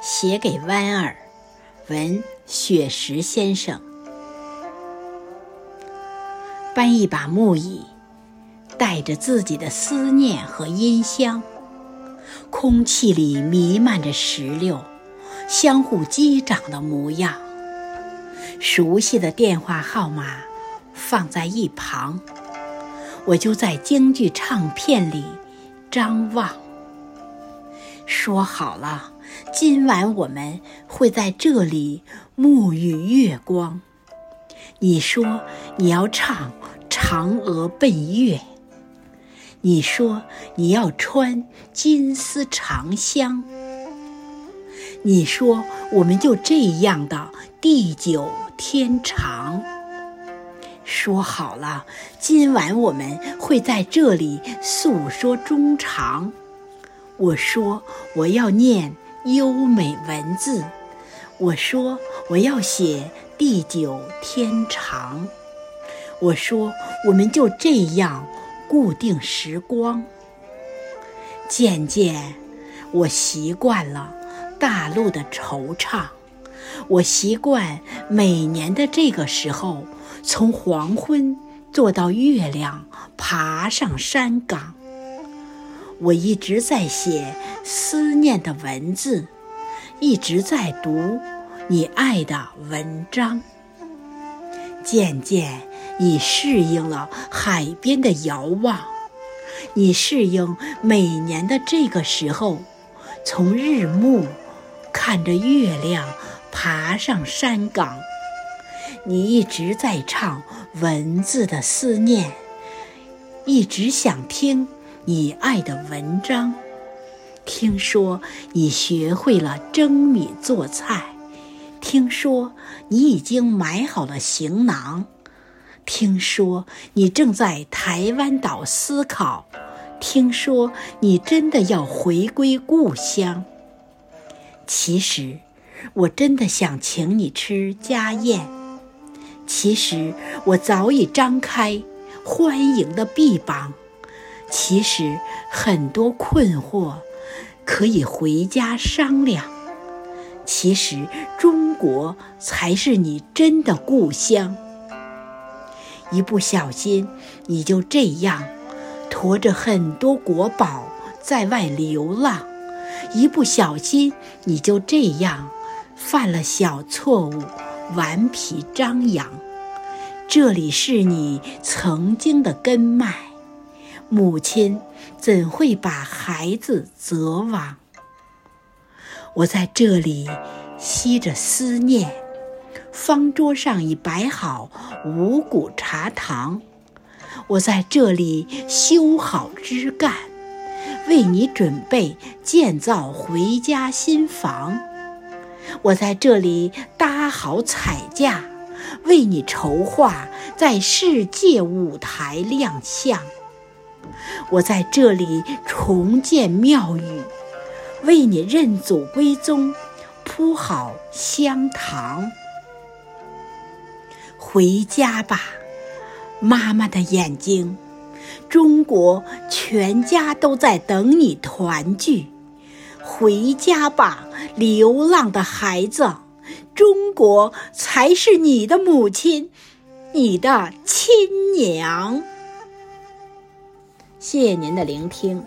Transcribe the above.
写给弯儿，文雪石先生。搬一把木椅，带着自己的思念和音箱，空气里弥漫着石榴相互击掌的模样。熟悉的电话号码放在一旁，我就在京剧唱片里张望。说好了。今晚我们会在这里沐浴月光。你说你要唱《嫦娥奔月》，你说你要穿金丝长香，你说我们就这样的地久天长。说好了，今晚我们会在这里诉说衷肠。我说我要念。优美文字，我说我要写地久天长。我说我们就这样固定时光。渐渐，我习惯了大陆的惆怅，我习惯每年的这个时候，从黄昏坐到月亮爬上山岗。我一直在写思念的文字，一直在读你爱的文章。渐渐，你适应了海边的遥望，你适应每年的这个时候，从日暮看着月亮爬上山岗。你一直在唱文字的思念，一直想听。你爱的文章，听说你学会了蒸米做菜，听说你已经买好了行囊，听说你正在台湾岛思考，听说你真的要回归故乡。其实，我真的想请你吃家宴。其实，我早已张开欢迎的臂膀。其实很多困惑可以回家商量。其实中国才是你真的故乡。一不小心，你就这样驮着很多国宝在外流浪；一不小心，你就这样犯了小错误，顽皮张扬。这里是你曾经的根脉。母亲怎会把孩子责亡？我在这里吸着思念，方桌上已摆好五谷茶糖。我在这里修好枝干，为你准备建造回家新房。我在这里搭好彩架，为你筹划在世界舞台亮相。我在这里重建庙宇，为你认祖归宗，铺好香堂。回家吧，妈妈的眼睛，中国全家都在等你团聚。回家吧，流浪的孩子，中国才是你的母亲，你的亲娘。谢谢您的聆听。